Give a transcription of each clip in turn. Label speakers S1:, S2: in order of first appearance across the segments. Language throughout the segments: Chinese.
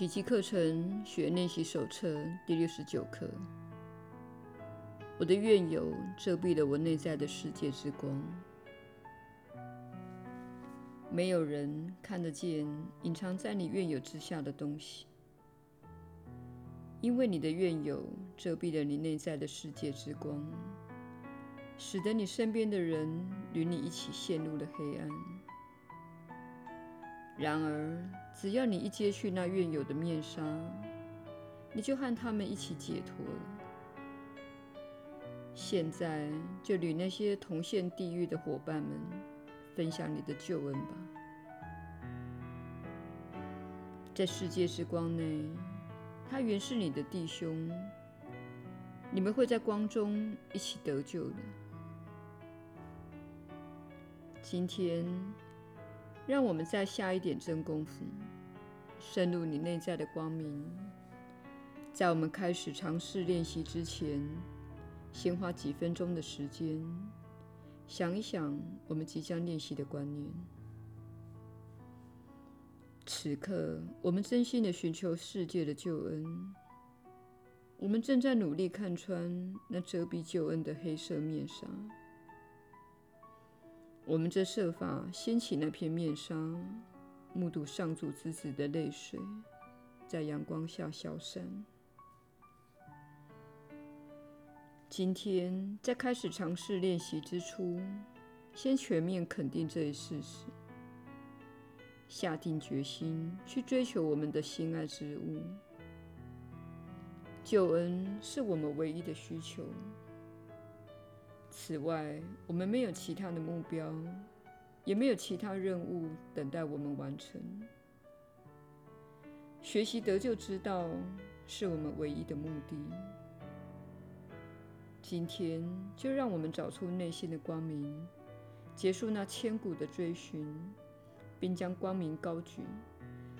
S1: 奇迹课程学练习手册第六十九课。我的怨尤遮蔽了我内在的世界之光，没有人看得见隐藏在你怨尤之下的东西，因为你的怨尤遮蔽了你内在的世界之光，使得你身边的人与你一起陷入了黑暗。然而，只要你一揭去那怨尤的面纱，你就和他们一起解脱了。现在，就与那些同陷地狱的伙伴们分享你的救恩吧。在世界之光内，他原是你的弟兄，你们会在光中一起得救的。今天。让我们再下一点真功夫，深入你内在的光明。在我们开始尝试练习之前，先花几分钟的时间，想一想我们即将练习的观念。此刻，我们真心的寻求世界的救恩。我们正在努力看穿那遮蔽救恩的黑色面纱。我们正设法掀起那片面纱，目睹上主之子的泪水在阳光下消散。今天在开始尝试练习之初，先全面肯定这一事实，下定决心去追求我们的心爱之物。救恩是我们唯一的需求。此外，我们没有其他的目标，也没有其他任务等待我们完成。学习得救之道是我们唯一的目的。今天，就让我们找出内心的光明，结束那千古的追寻，并将光明高举，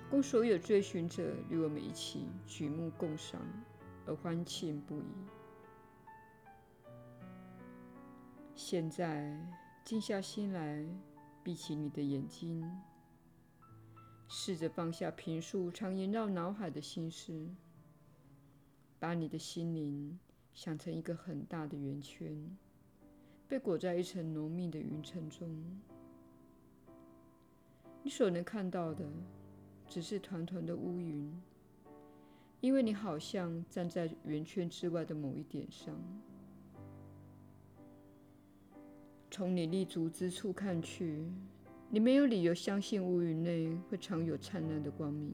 S1: 供所有追寻者与我们一起举目共赏，而欢庆不已。现在，静下心来，闭起你的眼睛，试着放下平素常萦绕脑海的心事，把你的心灵想成一个很大的圆圈，被裹在一层浓密的云层中。你所能看到的，只是团团的乌云，因为你好像站在圆圈之外的某一点上。从你立足之处看去，你没有理由相信乌云内会藏有灿烂的光明。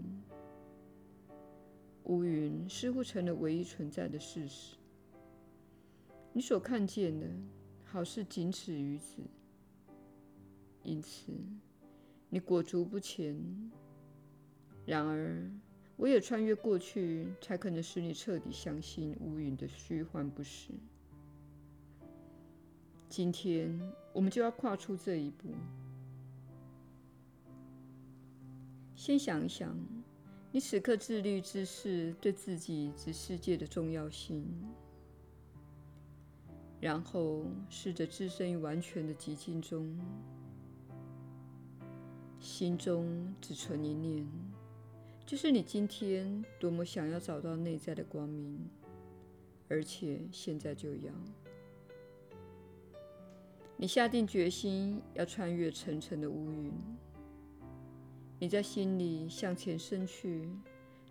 S1: 乌云似乎成了唯一存在的事实。你所看见的，好似仅此于此。因此，你裹足不前。然而，唯有穿越过去，才可能使你彻底相信乌云的虚幻不实。今天，我们就要跨出这一步。先想一想，你此刻自律之事对自己及世界的重要性，然后试着置身于完全的寂静中，心中只存一念，就是你今天多么想要找到内在的光明，而且现在就要。你下定决心要穿越层层的乌云，你在心里向前伸去，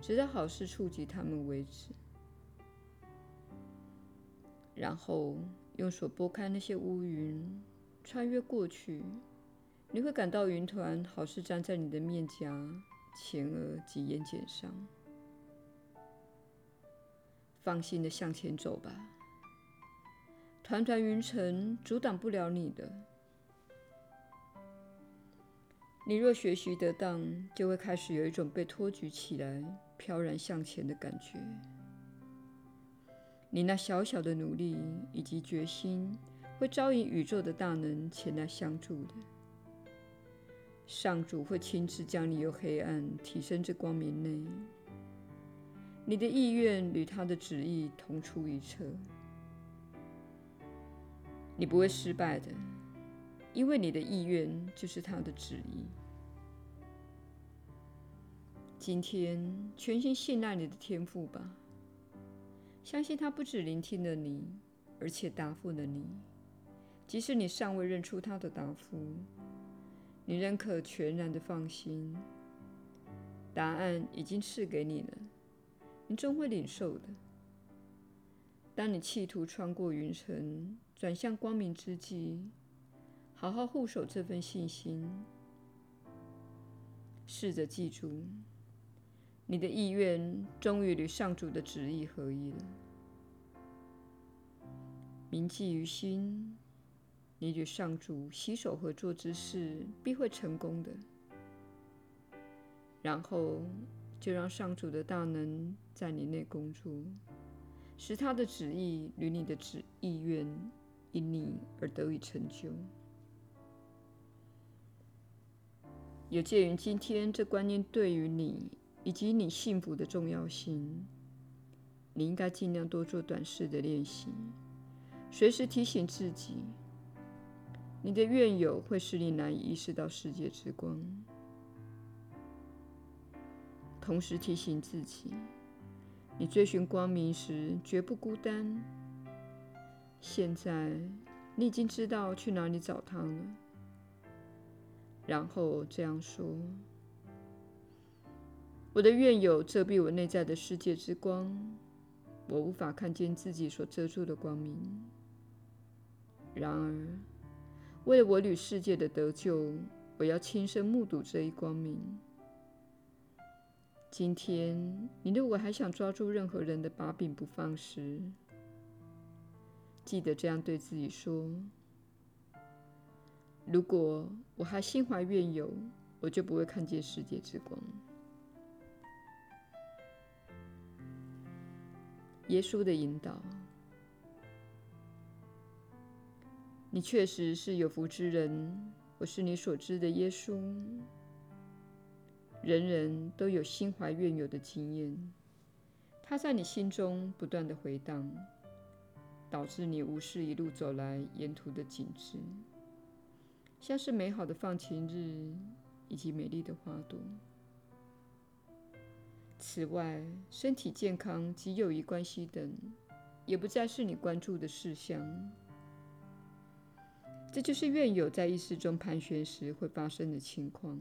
S1: 直到好事触及他们为止，然后用手拨开那些乌云，穿越过去，你会感到云团好似粘在你的面颊、前额及眼睑上。放心的向前走吧。团团云层阻挡不了你的。你若学习得当，就会开始有一种被托举起来、飘然向前的感觉。你那小小的努力以及决心，会招引宇宙的大能前来相助的。上主会亲自将你由黑暗提升至光明内。你的意愿与他的旨意同出一辙。你不会失败的，因为你的意愿就是他的旨意。今天全心信赖你的天赋吧，相信他不止聆听了你，而且答复了你。即使你尚未认出他的答复，你仍可全然的放心。答案已经赐给你了，你终会领受的。当你企图穿过云层，转向光明之际，好好护守这份信心。试着记住，你的意愿终于与上主的旨意合一了。铭记于心。你与上主携手合作之事必会成功的。然后就让上主的大能在你内工作，使他的旨意与你的旨意愿因你而得以成就。有鉴于今天这观念对于你以及你幸福的重要性，你应该尽量多做短视的练习，随时提醒自己。你的怨友会使你难以意识到世界之光，同时提醒自己，你追寻光明时绝不孤单。现在你已经知道去哪里找他了。然后这样说：“我的怨尤遮蔽我内在的世界之光，我无法看见自己所遮住的光明。然而。”为了我与世界的得救，我要亲身目睹这一光明。今天，你如果还想抓住任何人的把柄不放时，记得这样对自己说：如果我还心怀怨尤，我就不会看见世界之光。耶稣的引导。你确实是有福之人，我是你所知的耶稣。人人都有心怀怨尤的经验，它在你心中不断地回荡，导致你无视一路走来沿途的景致，像是美好的放晴日以及美丽的花朵。此外，身体健康及友谊关系等，也不再是你关注的事项。这就是怨友在意识中盘旋时会发生的情况。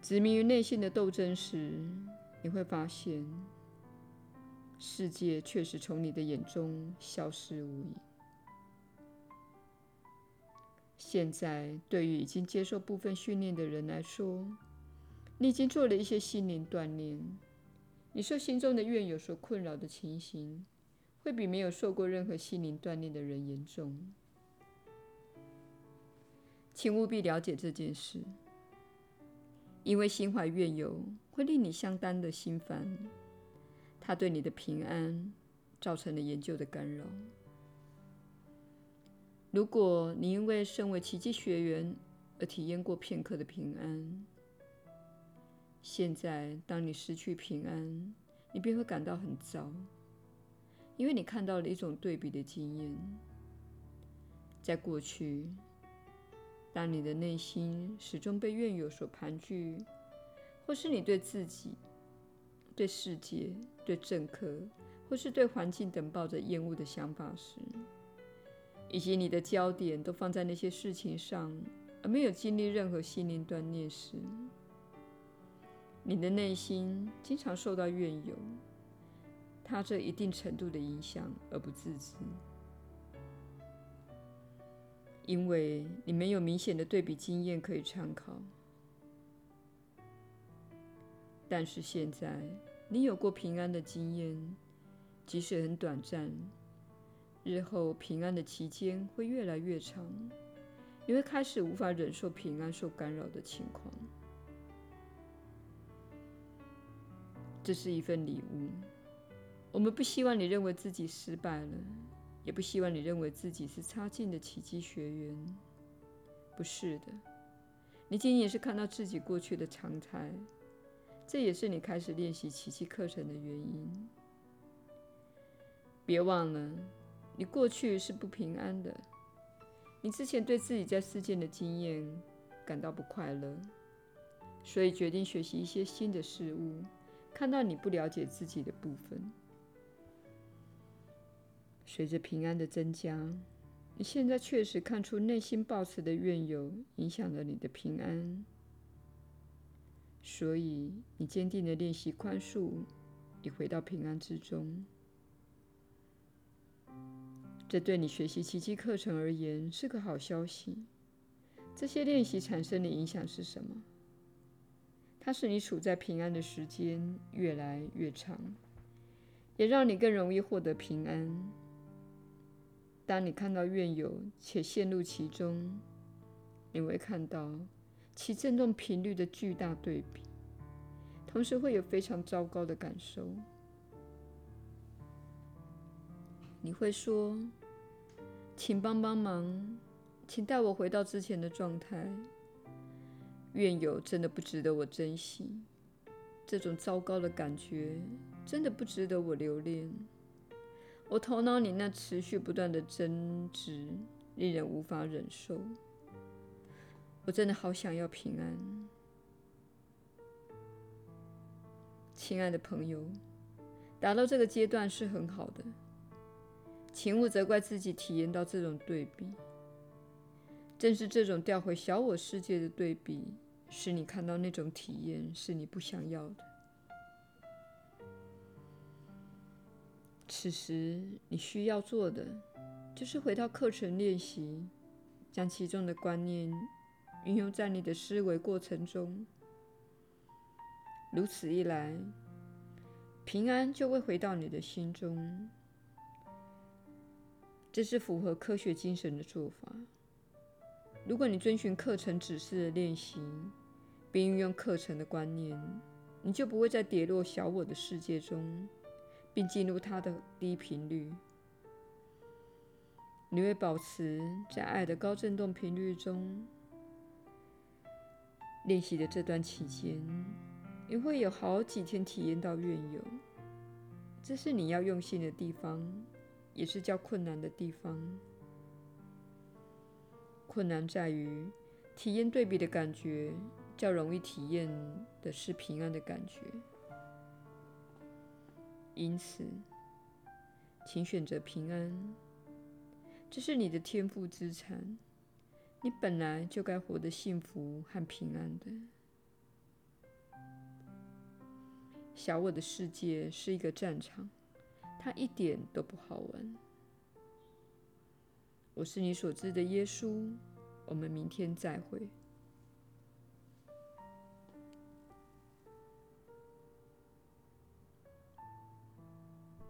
S1: 执迷于内心的斗争时，你会发现，世界确实从你的眼中消失无影。现在，对于已经接受部分训练的人来说，你已经做了一些心灵锻炼。你受心中的怨尤所困扰的情形，会比没有受过任何心灵锻炼的人严重。请务必了解这件事，因为心怀怨尤会令你相当的心烦，它对你的平安造成了研究的干扰。如果你因为身为奇迹学员而体验过片刻的平安，现在当你失去平安，你便会感到很糟，因为你看到了一种对比的经验，在过去。当你的内心始终被怨尤所盘踞，或是你对自己、对世界、对政客，或是对环境等抱着厌恶的想法时，以及你的焦点都放在那些事情上，而没有经历任何心灵锻炼时，你的内心经常受到怨尤，它这一定程度的影响而不自知。因为你没有明显的对比经验可以参考，但是现在你有过平安的经验，即使很短暂，日后平安的期间会越来越长，你会开始无法忍受平安受干扰的情况。这是一份礼物，我们不希望你认为自己失败了。也不希望你认为自己是差劲的奇迹学员，不是的，你仅仅是看到自己过去的常态，这也是你开始练习奇迹课程的原因。别忘了，你过去是不平安的，你之前对自己在世间的经验感到不快乐，所以决定学习一些新的事物，看到你不了解自己的部分。随着平安的增加，你现在确实看出内心抱持的怨尤影响了你的平安，所以你坚定的练习宽恕，以回到平安之中。这对你学习奇迹课程而言是个好消息。这些练习产生的影响是什么？它使你处在平安的时间越来越长，也让你更容易获得平安。当你看到怨尤且陷入其中，你会看到其振动频率的巨大对比，同时会有非常糟糕的感受。你会说：“请帮帮忙，请带我回到之前的状态。怨尤真的不值得我珍惜，这种糟糕的感觉真的不值得我留恋。我头脑里那持续不断的争执，令人无法忍受。我真的好想要平安。”亲爱的朋友，达到这个阶段是很好的。请勿责怪自己体验到这种对比，正是这种调回小我世界的对比，使你看到那种体验是你不想要的。此时你需要做的，就是回到课程练习，将其中的观念运用在你的思维过程中。如此一来，平安就会回到你的心中。这是符合科学精神的做法。如果你遵循课程指示的练习，并运用课程的观念，你就不会再跌落小我的世界中，并进入它的低频率。你会保持在爱的高振动频率中。练习的这段期间，你会有好几天体验到怨尤，这是你要用心的地方。也是较困难的地方。困难在于体验对比的感觉，较容易体验的是平安的感觉。因此，请选择平安，这是你的天赋资产。你本来就该活得幸福和平安的。小我的世界是一个战场。它一点都不好玩。我是你所知的耶稣。我们明天再会。